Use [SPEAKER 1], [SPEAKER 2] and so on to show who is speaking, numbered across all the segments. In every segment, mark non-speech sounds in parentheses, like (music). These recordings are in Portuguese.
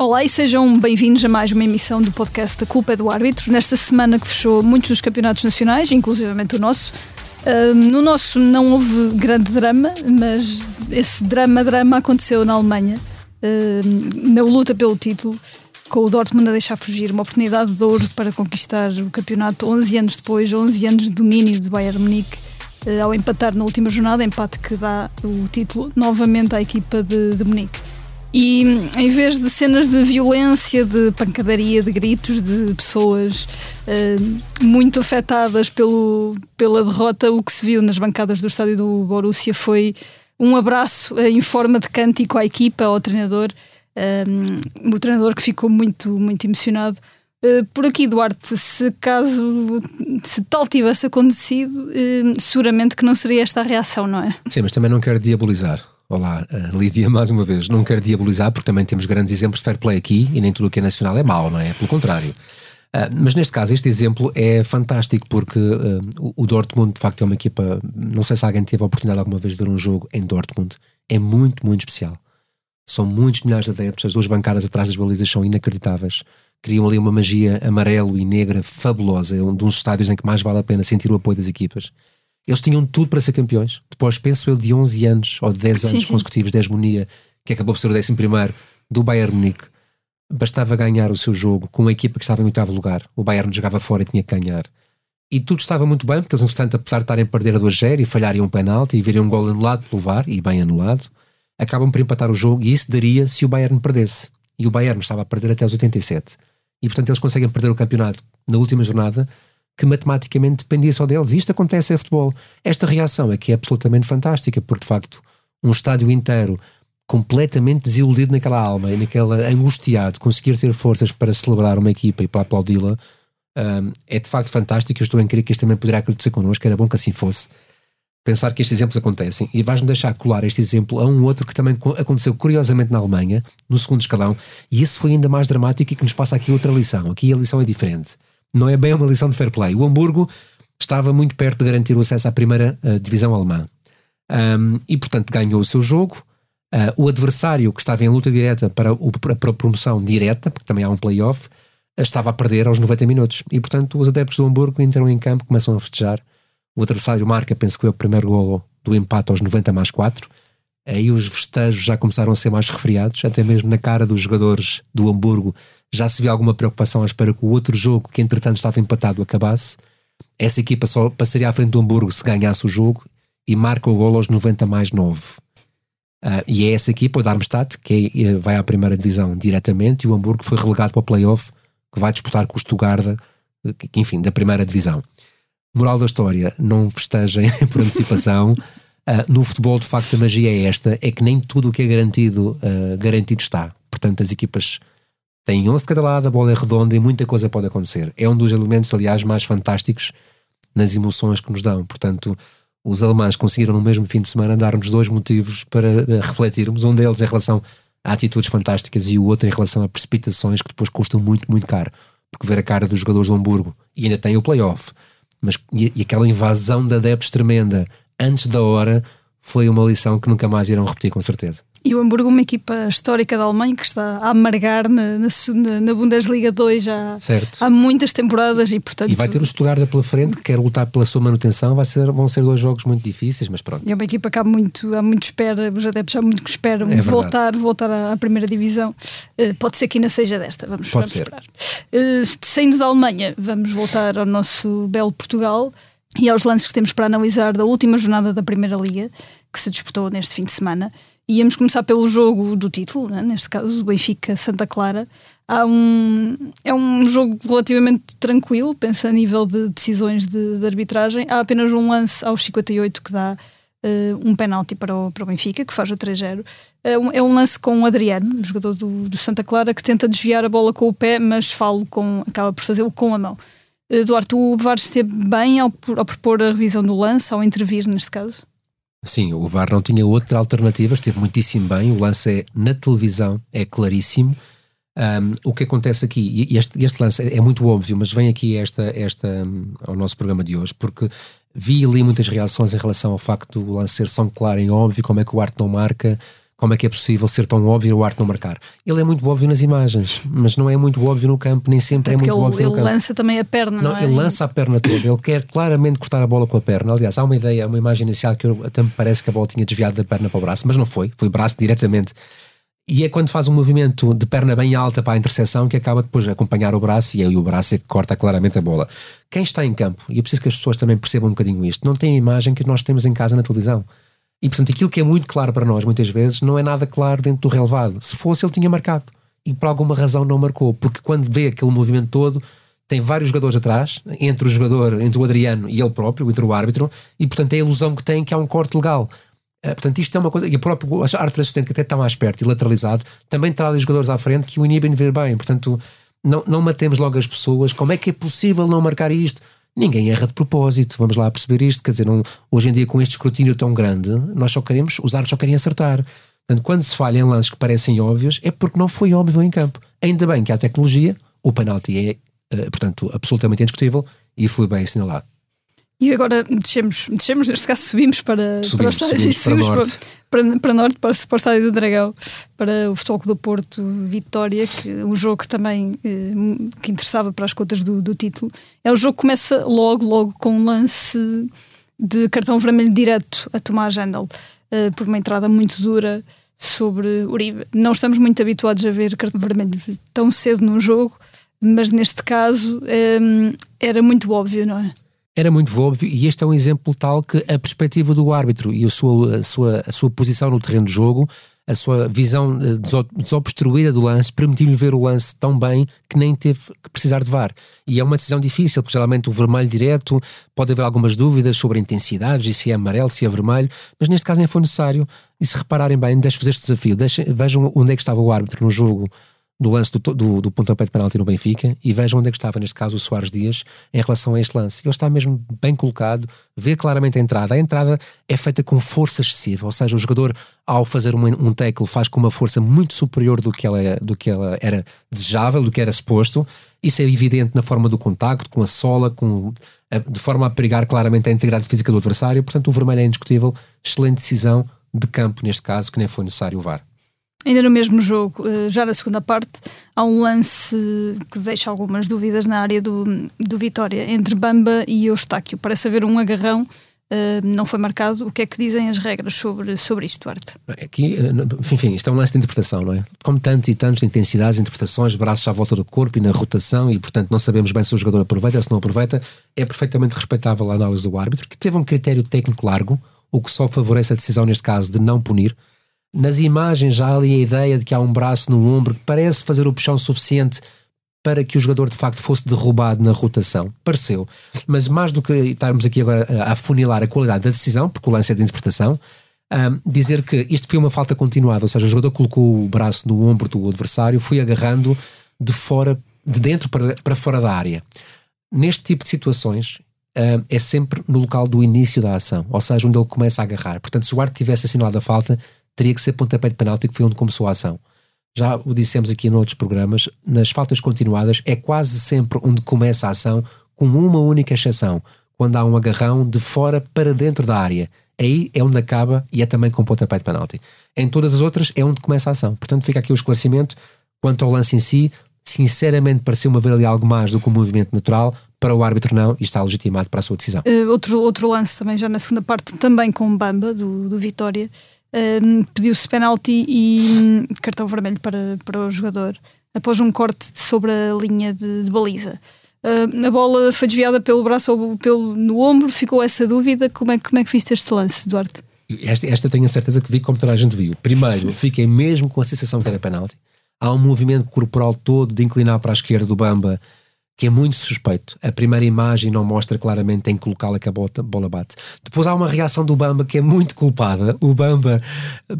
[SPEAKER 1] Olá e sejam bem-vindos a mais uma emissão do podcast A Culpa é do Árbitro. Nesta semana que fechou muitos dos campeonatos nacionais, inclusivamente o nosso. No nosso não houve grande drama, mas esse drama-drama aconteceu na Alemanha, na luta pelo título, com o Dortmund a deixar fugir uma oportunidade de ouro para conquistar o campeonato 11 anos depois, 11 anos de domínio do Bayern Munique, uh, ao empatar na última jornada, empate que dá o título novamente à equipa de, de Munique. E em vez de cenas de violência, de pancadaria, de gritos, de pessoas uh, muito afetadas pelo, pela derrota, o que se viu nas bancadas do estádio do Borussia foi um abraço uh, em forma de cântico à equipa, ao treinador, um, o treinador que ficou muito, muito emocionado. Uh, por aqui, Duarte, se caso se tal tivesse acontecido, seguramente que não seria esta a reação, não é?
[SPEAKER 2] Sim, mas também não quero diabolizar. Olá, uh, Lídia, (laughs) mais uma vez. Não quero diabolizar, porque também temos grandes exemplos de fair play aqui e nem tudo o que é nacional é mau, não é? Pelo contrário. Uh, mas neste caso, este exemplo é fantástico porque uh, o Dortmund, de facto, é uma equipa. Não sei se alguém teve a oportunidade alguma vez de ver um jogo em Dortmund. É muito, muito especial. São muitos milhares de adeptos, as duas bancadas atrás das balizas são inacreditáveis. Criam ali uma magia amarelo e negra fabulosa. É um dos estádios em que mais vale a pena sentir o apoio das equipas. Eles tinham tudo para ser campeões. Depois, penso eu, de 11 anos ou de 10 anos sim, sim. consecutivos de hegemonia, que acabou por ser o 11 do Bayern Munique, bastava ganhar o seu jogo com uma equipa que estava em oitavo lugar. O Bayern jogava fora e tinha que ganhar. E tudo estava muito bem, porque eles, entretanto, apesar de estarem a perder a 2-0 e falharem um penalti e virem um gol anulado pelo VAR, e bem anulado, acabam por empatar o jogo e isso daria se o Bayern perdesse. E o Bayern estava a perder até os 87. E, portanto, eles conseguem perder o campeonato na última jornada que matematicamente dependia só deles. Isto acontece em futebol. Esta reação é que é absolutamente fantástica, porque de facto um estádio inteiro completamente desiludido naquela alma e naquela angustiado, conseguir ter forças para celebrar uma equipa e para aplaudi-la um, é de facto fantástico. Eu estou a crer que isto também poderá acontecer connosco, era bom que assim fosse. Pensar que estes exemplos acontecem e vais-me deixar colar este exemplo a um outro que também aconteceu curiosamente na Alemanha, no segundo escalão, e esse foi ainda mais dramático e que nos passa aqui outra lição. Aqui a lição é diferente não é bem uma lição de fair play. O Hamburgo estava muito perto de garantir o acesso à primeira uh, divisão alemã. Um, e, portanto, ganhou o seu jogo. Uh, o adversário que estava em luta direta para, o, para a promoção direta, porque também há um playoff, uh, estava a perder aos 90 minutos. E, portanto, os adeptos do Hamburgo entram em campo, começam a festejar. O adversário marca, penso que foi o primeiro golo do empate aos 90 mais 4. Aí os festejos já começaram a ser mais refriados, até mesmo na cara dos jogadores do Hamburgo já se viu alguma preocupação à espera que o outro jogo, que entretanto estava empatado, acabasse. Essa equipa só passaria à frente do Hamburgo se ganhasse o jogo e marca o gol aos 90 mais 9. Uh, ah, e é essa equipa, o Darmstadt, que é, vai à primeira divisão diretamente, e o Hamburgo foi relegado para o playoff, que vai disputar com o Stuttgart, que, enfim, da primeira divisão. Moral da história, não festejem (laughs) por antecipação. Uh, no futebol, de facto, a magia é esta: é que nem tudo o que é garantido, uh, garantido está. Portanto, as equipas tem 11 de cada lado, a bola é redonda e muita coisa pode acontecer. É um dos elementos, aliás, mais fantásticos nas emoções que nos dão. Portanto, os alemães conseguiram no mesmo fim de semana dar-nos dois motivos para eh, refletirmos. Um deles em relação a atitudes fantásticas e o outro em relação a precipitações que depois custam muito, muito caro. Porque ver a cara dos jogadores do Hamburgo e ainda tem o playoff, mas e, e aquela invasão de adeptos tremenda antes da hora foi uma lição que nunca mais irão repetir, com certeza.
[SPEAKER 1] E o Hamburgo, uma equipa histórica da Alemanha que está a amargar na, na, na Bundesliga 2 já certo. há muitas temporadas e portanto.
[SPEAKER 2] E vai ter o Stuttgart pela frente que quer lutar pela sua manutenção, vai ser, vão ser dois jogos muito difíceis, mas pronto.
[SPEAKER 1] E é uma equipa que há muito, há muito espera, os adeptos há muito que esperam é voltar, voltar à, à, primeira divisão. Uh, pode ser que ainda seja desta, vamos,
[SPEAKER 2] pode
[SPEAKER 1] vamos
[SPEAKER 2] ser.
[SPEAKER 1] esperar. Uh, saindo da Alemanha, vamos voltar ao nosso belo Portugal e aos lances que temos para analisar da última jornada da Primeira Liga, que se disputou neste fim de semana. Íamos começar pelo jogo do título, né? neste caso o Benfica-Santa Clara. Há um, é um jogo relativamente tranquilo, pensa a nível de decisões de, de arbitragem. Há apenas um lance aos 58 que dá uh, um penalti para o, para o Benfica, que faz o 3-0. É um, é um lance com o Adriano, jogador do, do, Santa Clara, que tenta desviar a bola com o pé, mas falo com, acaba por fazê-lo com a mão. Eduardo, o VAR esteve bem ao, ao propor a revisão do lance, ao intervir neste caso?
[SPEAKER 2] Sim, o VAR não tinha outra alternativa, esteve muitíssimo bem. O lance é na televisão, é claríssimo. Um, o que acontece aqui, e este, este, lance é muito óbvio, mas vem aqui esta, esta, um, ao nosso programa de hoje, porque vi ali muitas reações em relação ao facto do lance ser tão claro e óbvio, como é que o arte não marca, Como é que é possível ser tão óbvio o arte não marcar? Ele é muito óbvio nas imagens, mas não é muito óbvio no campo, nem sempre Até é muito
[SPEAKER 1] ele,
[SPEAKER 2] óbvio
[SPEAKER 1] ele
[SPEAKER 2] no campo.
[SPEAKER 1] Ele lança também a perna, não, não
[SPEAKER 2] é? Ele lança a perna toda, ele quer claramente cortar a bola com a perna. Aliás, há uma ideia, uma imagem inicial que eu, até me parece que a bola tinha desviado da perna para o braço, mas não foi, foi braço diretamente. E é quando faz um movimento de perna bem alta para a interseção que acaba depois de acompanhar o braço e aí o braço é que corta claramente a bola. Quem está em campo, e é preciso que as pessoas também percebam um bocadinho isto, não tem a imagem que nós temos em casa na televisão. E portanto, aquilo que é muito claro para nós, muitas vezes, não é nada claro dentro do relevado. Se fosse, ele tinha marcado. E por alguma razão não marcou. Porque quando vê aquele movimento todo, tem vários jogadores atrás, entre o jogador, entre o Adriano e ele próprio, entre o árbitro, e portanto é a ilusão que tem que há um corte legal. Uh, portanto, isto é uma coisa. E o próprio árbitro assistente, que até está mais perto e lateralizado, também terá ali jogadores à frente que o inibem de ver bem. Portanto, não, não matemos logo as pessoas. Como é que é possível não marcar isto? Ninguém erra de propósito, vamos lá perceber isto. Quer dizer, não, hoje em dia, com este escrutínio tão grande, nós só queremos, os árbitros só querem acertar. Portanto, quando se falha em lances que parecem óbvios, é porque não foi óbvio em campo. Ainda bem que há tecnologia, o penalti é, uh, portanto, absolutamente indiscutível e foi bem assinalado.
[SPEAKER 1] E agora descemos, descemos, neste caso subimos para,
[SPEAKER 2] subimos,
[SPEAKER 1] para o estádio,
[SPEAKER 2] subimos (laughs) para, subimos.
[SPEAKER 1] Para, para, para, norte, para, para o estádio do Dragão, para o Futebol do Porto Vitória, que um jogo que também eh, que interessava para as contas do, do título. É o jogo que começa logo, logo com um lance de cartão vermelho direto a Tomás Handel, eh, por uma entrada muito dura sobre Uribe. Não estamos muito habituados a ver cartão vermelho tão cedo num jogo, mas neste caso eh, era muito óbvio, não é?
[SPEAKER 2] Era muito óbvio e este é um exemplo tal que a perspectiva do árbitro e a sua, a sua, a sua posição no terreno de jogo, a sua visão eh, desobstruída do lance, permitiu-lhe ver o lance tão bem que nem teve que precisar de VAR. E é uma decisão difícil, porque geralmente o vermelho direto pode haver algumas dúvidas sobre a intensidade, e se é amarelo, se é vermelho, mas neste caso nem foi necessário. E se repararem bem, deixo-vos este desafio, deixem, vejam onde é que estava o árbitro no jogo do lance do, do, do pontapé de penalti no Benfica e vejam onde é que estava, neste caso, o Soares Dias em relação a este lance. Ele está mesmo bem colocado, vê claramente a entrada. A entrada é feita com força excessiva, ou seja, o jogador, ao fazer um, um tackle, faz com uma força muito superior do que, ela, do que ela era desejável, do que era suposto. Isso é evidente na forma do contacto, com a sola, com, de forma a perigar claramente a integridade física do adversário. Portanto, o vermelho é indiscutível. Excelente decisão de campo, neste caso, que nem foi necessário o VAR.
[SPEAKER 1] Ainda no mesmo jogo, eh, já na segunda parte, há um lance que deixa algumas dúvidas na área do, do Vitória, entre Bamba e Eustáquio. Parece haver um agarrão, eh, não foi marcado. O que é que dizem as regras sobre, sobre isto, Duarte?
[SPEAKER 2] Aqui, eh, enfim, isto é um lance de interpretação, não é? Como tantos e tantos de intensidades, interpretações, braços à volta do corpo e na rotação, e portanto não sabemos bem se o jogador aproveita, se não aproveita. É perfeitamente respeitável a análise do árbitro, que teve um critério técnico largo, o que só favorece a decisão, neste caso, de não punir nas imagens já há ali a ideia de que há um braço no ombro que parece fazer o puxão suficiente para que o jogador de facto fosse derrubado na rotação. Pareceu. Mas mais do que estarmos aqui agora a afunilar a qualidade da decisão, porque o lance é de interpretação, um, dizer que isto foi uma falta continuada, ou seja, o jogador colocou o braço no ombro do adversário, foi agarrando de fora, de dentro para, para fora da área. Neste tipo de situações, um, é sempre no local do início da ação, ou seja, onde ele começa a agarrar. Portanto, se o árbitro tivesse assinalado a falta, teria que ser pontapé de penalti, que foi onde começou a ação. Já o dissemos aqui noutros programas, nas faltas continuadas é quase sempre onde começa a ação, com uma única exceção, quando há um agarrão de fora para dentro da área. Aí é onde acaba e é também com pontapé de penalti. Em todas as outras é onde começa a ação. Portanto, fica aqui o esclarecimento. Quanto ao lance em si, sinceramente pareceu-me haver ali algo mais do que um movimento natural, para o árbitro não, e está legitimado para a sua decisão.
[SPEAKER 1] Uh, outro, outro lance também já na segunda parte, também com o Bamba, do, do Vitória, um, pediu-se penalti e cartão vermelho para, para o jogador após um corte sobre a linha de, de baliza. Uh, a bola foi desviada pelo braço ou pelo, no ombro, ficou essa dúvida. Como é, como é que viste este lance, Duarte?
[SPEAKER 2] Esta, esta tenho a certeza que vi como toda a gente viu. Primeiro, (laughs) fiquei mesmo com a sensação que era penalti. Há um movimento corporal todo de inclinar para a esquerda do Bamba que é muito suspeito. A primeira imagem não mostra claramente em que colocá-la que a bola bate. Depois há uma reação do Bamba que é muito culpada. O Bamba,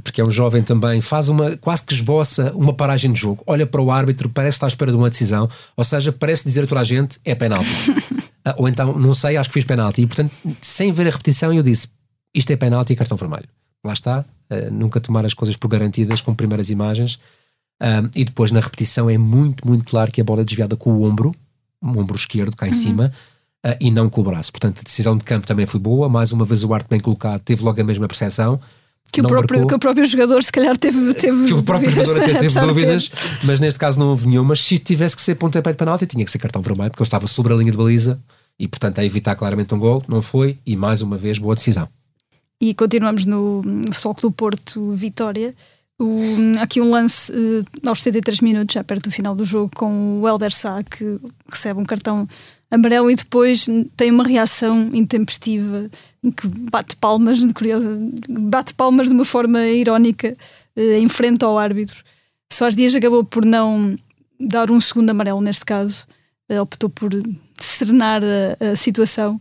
[SPEAKER 2] porque é um jovem também, faz uma quase que esboça uma paragem de jogo. Olha para o árbitro, parece estar à espera de uma decisão, ou seja, parece dizer a toda a gente é penalti. (laughs) Ah, ou então, não sei, acho que fiz penalti. E portanto, sem ver a repetição, eu disse isto é penalti e cartão vermelho. Lá está, uh, nunca tomar as coisas por garantidas com primeiras imagens. Uh, e depois na repetição é muito, muito claro que a bola é desviada com o ombro, ombro esquerdo cá em uhum. cima uh, e não com o braço. Portanto, a decisão de campo também foi boa. Mais uma vez, o arte bem colocado teve logo a mesma percepção.
[SPEAKER 1] Que o, próprio, que o próprio jogador, se calhar, teve. teve
[SPEAKER 2] que o próprio jogador até teve (laughs) dúvidas, mas neste caso não houve nenhuma. Mas se tivesse que ser pontapé de penalti, tinha que ser cartão vermelho, porque ele estava sobre a linha de baliza e, portanto, a evitar claramente um gol. Não foi, e mais uma vez, boa decisão.
[SPEAKER 1] E continuamos no, no Futebol do Porto Vitória. O, aqui um lance uh, aos 73 minutos, já perto do final do jogo, com o Helder Sá, que recebe um cartão amarelo e depois tem uma reação intempestiva em que bate palmas, curiosa, bate palmas de uma forma irónica uh, em frente ao árbitro. Soares Dias acabou por não dar um segundo amarelo neste caso, uh, optou por serenar a, a situação.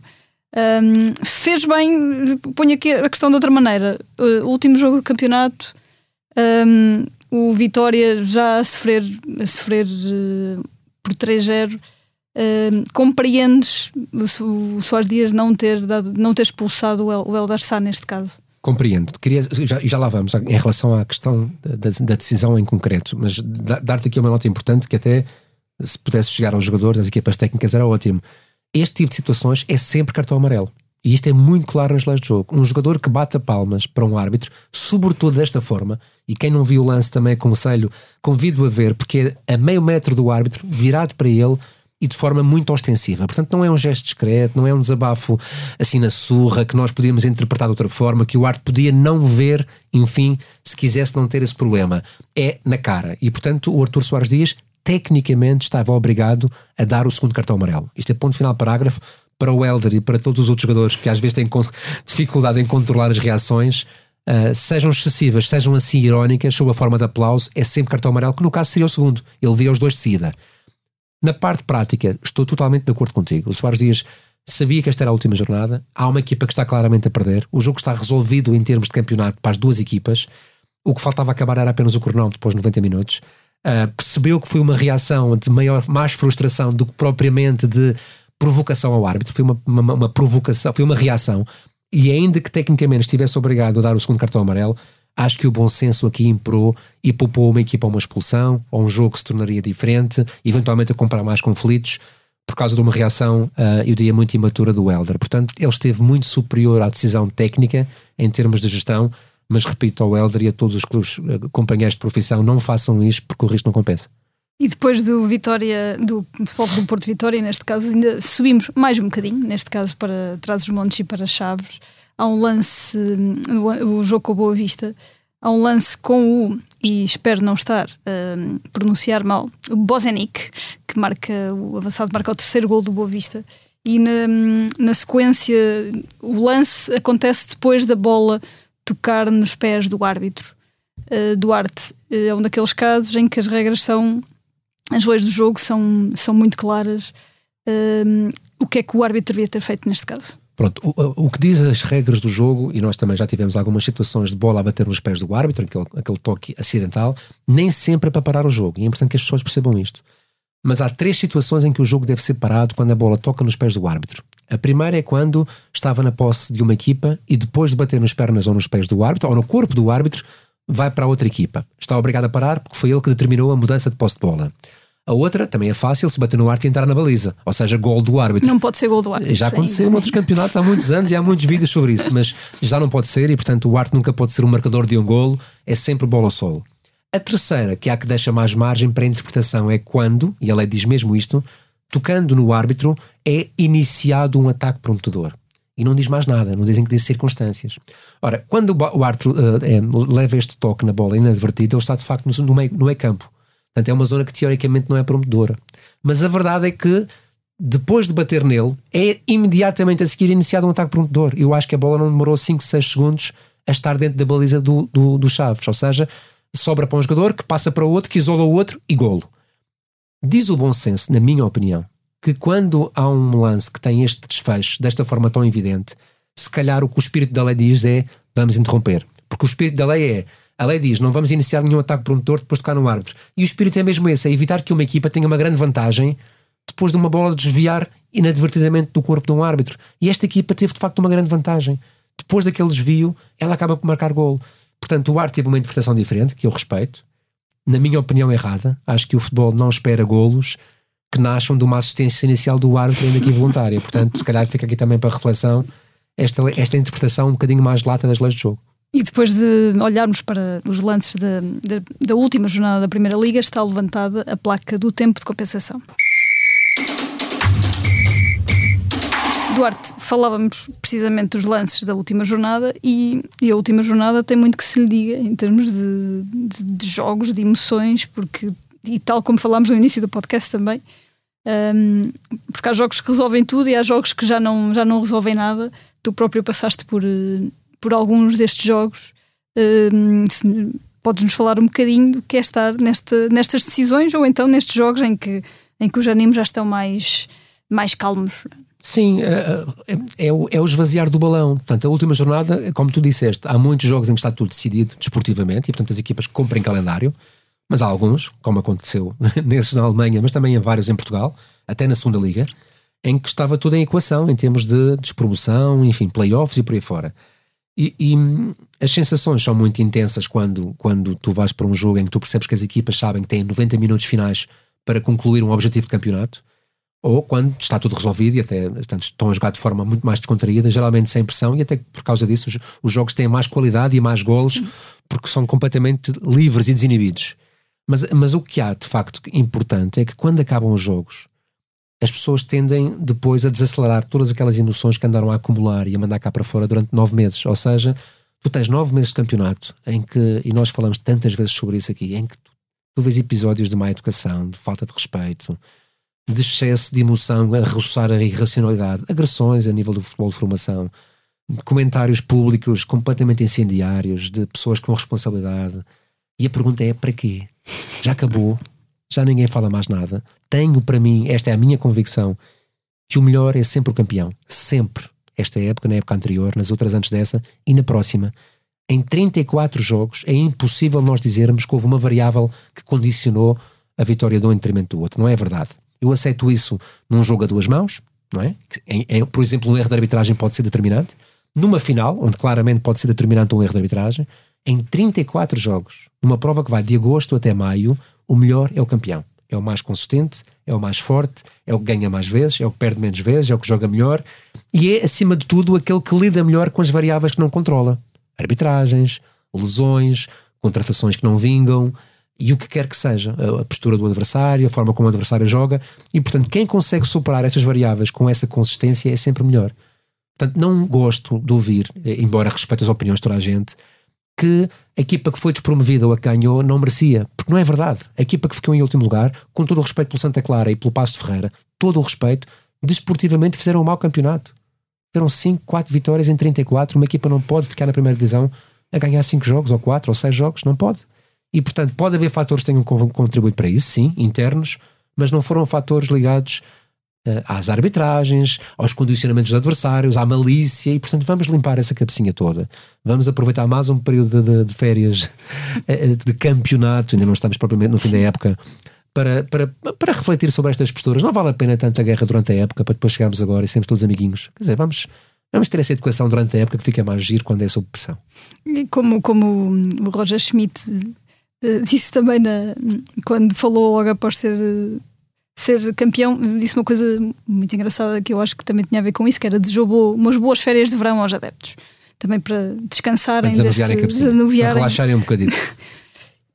[SPEAKER 1] Um, fez bem, ponho aqui a questão de outra maneira. Uh, último jogo do campeonato, um, o Vitória já a sofrer, a sofrer uh, por 3-0 Uh, compreendes o Soares Dias não ter, dado, não ter expulsado o, El, o Eldar Sá neste caso?
[SPEAKER 2] Compreendo. Queria, já, já lá vamos em relação à questão da, da decisão em concreto, mas dar-te aqui uma nota importante que até se pudesse chegar aos jogadores das equipas técnicas era ótimo. Este tipo de situações é sempre cartão amarelo. E isto é muito claro nas leis de jogo. Um jogador que bate palmas para um árbitro, sobretudo desta forma, e quem não viu o lance também aconselho, convido a ver, porque é a meio metro do árbitro, virado para ele, e de forma muito ostensiva. Portanto, não é um gesto discreto, não é um desabafo assim na surra que nós podíamos interpretar de outra forma, que o arte podia não ver, enfim, se quisesse não ter esse problema. É na cara. E, portanto, o Artur Soares Dias tecnicamente estava obrigado a dar o segundo cartão amarelo. Isto é ponto final parágrafo para o Helder e para todos os outros jogadores que às vezes têm dificuldade em controlar as reações. Uh, sejam excessivas, sejam assim irónicas, sob a forma de aplauso, é sempre cartão amarelo, que no caso seria o segundo. Ele via os dois de seguida. Na parte prática, estou totalmente de acordo contigo. O Soares Dias sabia que esta era a última jornada. Há uma equipa que está claramente a perder. O jogo está resolvido em termos de campeonato para as duas equipas. O que faltava acabar era apenas o cronómetro depois de 90 minutos. Uh, percebeu que foi uma reação de maior, mais frustração do que propriamente de provocação ao árbitro. Foi uma, uma, uma provocação, foi uma reação. E ainda que tecnicamente estivesse obrigado a dar o segundo cartão amarelo, acho que o bom senso aqui imperou e poupou uma equipa a uma expulsão, ou um jogo que se tornaria diferente, eventualmente a comprar mais conflitos, por causa de uma reação, uh, eu diria, muito imatura do Helder. Portanto, ele esteve muito superior à decisão técnica em termos de gestão, mas repito ao Helder e a todos os clubes, uh, companheiros de profissão, não façam isto porque o risco não compensa.
[SPEAKER 1] E depois do Vitória, do futebol do Porto Vitória, neste caso, ainda subimos mais um bocadinho, neste caso para trás os montes e para Chaves há um lance, o jogo com a Boa Vista, há um lance com o, e espero não estar a pronunciar mal, o Bozenic, que marca, o avançado marca o terceiro gol do Boa Vista. E na, na sequência, o lance acontece depois da bola tocar nos pés do árbitro. Uh, Duarte é um daqueles casos em que as regras são, as leis do jogo são, são muito claras. Uh, o que é que o árbitro devia ter feito neste caso?
[SPEAKER 2] Pronto, o, o, que diz as regras do jogo, e nós também já tivemos algumas situações de bola a bater nos pés do árbitro, aquele, aquele toque acidental, nem sempre é para parar o jogo. E é importante que as pessoas percebam isto. Mas há três situações em que o jogo deve ser parado quando a bola toca nos pés do árbitro. A primeira é quando estava na posse de uma equipa e depois de bater nas pernas ou nos pés do árbitro, ou no corpo do árbitro, vai para a outra equipa. Está obrigado a parar porque foi ele que determinou a mudança de posse de bola. A outra também é fácil se bater no arte e entrar na baliza, ou seja, gol do árbitro.
[SPEAKER 1] Não pode ser gol do árbitro.
[SPEAKER 2] Já aconteceu em outros campeonatos há muitos anos e há muitos vídeos sobre isso, mas já não pode ser e, portanto, o arte nunca pode ser um marcador de um golo, é sempre bola ao solo. A terceira, que há que deixa mais margem para a interpretação, é quando, e a lei diz mesmo isto, tocando no árbitro, é iniciado um ataque prometedor. E não diz mais nada, não dizem que diz circunstâncias. Ora, quando o árbitro uh, é, leva este toque na bola inadvertido, ele está de facto no, no meio, no meio campo Portanto, é uma zona que teoricamente não é prometedora. Mas a verdade é que depois de bater nele, é imediatamente a seguir iniciado um ataque prometedor. Eu acho que a bola não demorou 5, 6 segundos a estar dentro da baliza do, do, do Chaves. Ou seja, sobra para um jogador que passa para o outro, que isola o outro e golo. Diz o bom senso, na minha opinião, que quando há um lance que tem este desfecho desta forma tão evidente, se calhar o que o espírito da lei diz é vamos interromper. Porque o espírito da lei é a lei diz: não vamos iniciar nenhum ataque promotor depois de tocar no árbitro. E o espírito é mesmo esse: é evitar que uma equipa tenha uma grande vantagem depois de uma bola desviar inadvertidamente do corpo de um árbitro. E esta equipa teve de facto uma grande vantagem. Depois daquele desvio, ela acaba por marcar gol. Portanto, o árbitro teve uma interpretação diferente, que eu respeito. Na minha opinião, errada. Acho que o futebol não espera golos que nasçam de uma assistência inicial do árbitro, ainda que voluntária. Portanto, se calhar fica aqui também para reflexão esta, esta interpretação um bocadinho mais lata das leis de jogo.
[SPEAKER 1] E depois de olharmos para os lances da, da, última jornada da Primeira Liga, está levantada a placa do tempo de compensação. Duarte, falávamos precisamente dos lances da última jornada e, e, a última jornada tem muito que se lhe diga em termos de, de, de jogos, de emoções, porque, e tal como falámos no início do podcast também, um, porque há jogos que resolvem tudo e há jogos que já não, já não resolvem nada. Tu próprio passaste por, por alguns destes jogos. Um, Podes-nos falar um bocadinho do que é estar nesta, nestas decisões ou então nestes jogos em que, em que os ânimos já estão mais, mais calmos?
[SPEAKER 2] Sim, é, é, é, o, é o esvaziar do balão. Portanto, a última jornada, como tu disseste, há muitos jogos em que está tudo decidido desportivamente e, portanto, as equipas cumprem calendário, mas há alguns, como aconteceu (laughs) nesses na Alemanha, mas também em vários em Portugal, até na segunda Liga, em que estava tudo em equação em termos de despromoção, enfim, playoffs e por aí fora. E, e, as sensações são muito intensas quando, quando tu vais para um jogo em que tu percebes que as equipas sabem que têm 90 minutos finais para concluir um objetivo de campeonato, ou quando está tudo resolvido e até portanto, estão a jogar de forma muito mais descontraída, geralmente sem pressão, e até por causa disso os, os jogos têm mais qualidade e mais golos porque são completamente livres e desinibidos. Mas, mas o que há de facto importante é que quando acabam os jogos, as pessoas tendem depois a desacelerar todas aquelas emoções que andaram a acumular e a mandar cá para fora durante nove meses. Ou seja, tu tens nove meses de campeonato em que, e nós falamos tantas vezes sobre isso aqui, em que tu, tu vês episódios de má educação, de falta de respeito, de excesso de emoção a roçar a irracionalidade, agressões a nível do futebol de formação, comentários públicos completamente incendiários de pessoas com responsabilidade. E a pergunta é: para quê? Já acabou? Já ninguém fala mais nada? tenho para mim, esta é a minha convicção, que o melhor é sempre o campeão. Sempre. Esta época, na época anterior, nas outras antes dessa e na próxima. Em 34 jogos é impossível nós dizermos que houve uma variável que condicionou a vitória de um em detrimento do outro. Não é verdade. Eu aceito isso num jogo a duas mãos, não é? Em, em, por exemplo, um erro de arbitragem pode ser determinante. Numa final, onde claramente pode ser determinante um erro de arbitragem, em 34 jogos, numa prova que vai de agosto até maio, o melhor é o campeão é o mais consistente, é o mais forte, é o que ganha mais vezes, é o que perde menos vezes, é o que joga melhor e é, acima de tudo, aquele que lida melhor com as variáveis que não controla. Arbitragens, lesões, contratações que não vingam e o que quer que seja. A postura do adversário, a forma como o adversário joga e, portanto, quem consegue superar essas variáveis com essa consistência é sempre melhor. Portanto, não gosto de ouvir, eh, embora respeite as opiniões de toda a gente, que a equipa que foi despromovida ou a que ganhou não merecia. Porque não é verdade. A equipa que ficou em último lugar, com todo o respeito pelo Santa Clara e pelo Passo de Ferreira, todo o respeito, desportivamente fizeram um mau campeonato. Fizeram 5, 4 vitórias em 34. Uma equipa não pode ficar na primeira divisão a ganhar 5 jogos, ou 4, ou 6 jogos. Não pode. E, portanto, pode haver fatores que tenham contribuído para isso, sim, internos, mas não foram fatores ligados às arbitragens, aos condicionamentos dos adversários, à malícia, e portanto vamos limpar essa cabecinha toda. Vamos aproveitar mais um período de, de, férias uh, (laughs) de campeonato, ainda não estamos propriamente no fim da época. Para, para, para refletir sobre estas posturas, não vale a pena tanta guerra durante a época para depois chegarmos agora e sermos todos amiguinhos. Quer dizer, vamos, Vamos ter essa educação durante a época que fica mais giro quando é sob pressão.
[SPEAKER 1] E como, como o Roger Schmidt disse também na, quando falou logo após ser ser campeão, disse uma coisa muito engraçada que eu acho que também tinha a ver com isso, que era desejou umas boas férias de verão aos adeptos. Também para descansarem,
[SPEAKER 2] para desanuviarem, relaxarem um bocadinho. (laughs)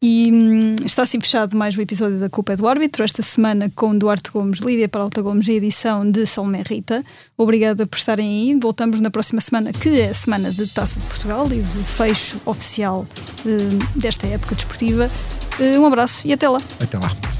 [SPEAKER 1] E hum, está assim fechado mais um episódio da Culpa é do Árbitro, esta semana com Duarte Gomes, Lídia Peralta Gomes e edição de Salomé Rita. Obrigada por estarem aí. Voltamos na próxima semana, que é a semana de Taça de Portugal e de fecho oficial hum, desta época desportiva. Um abraço e até lá.
[SPEAKER 2] Até lá.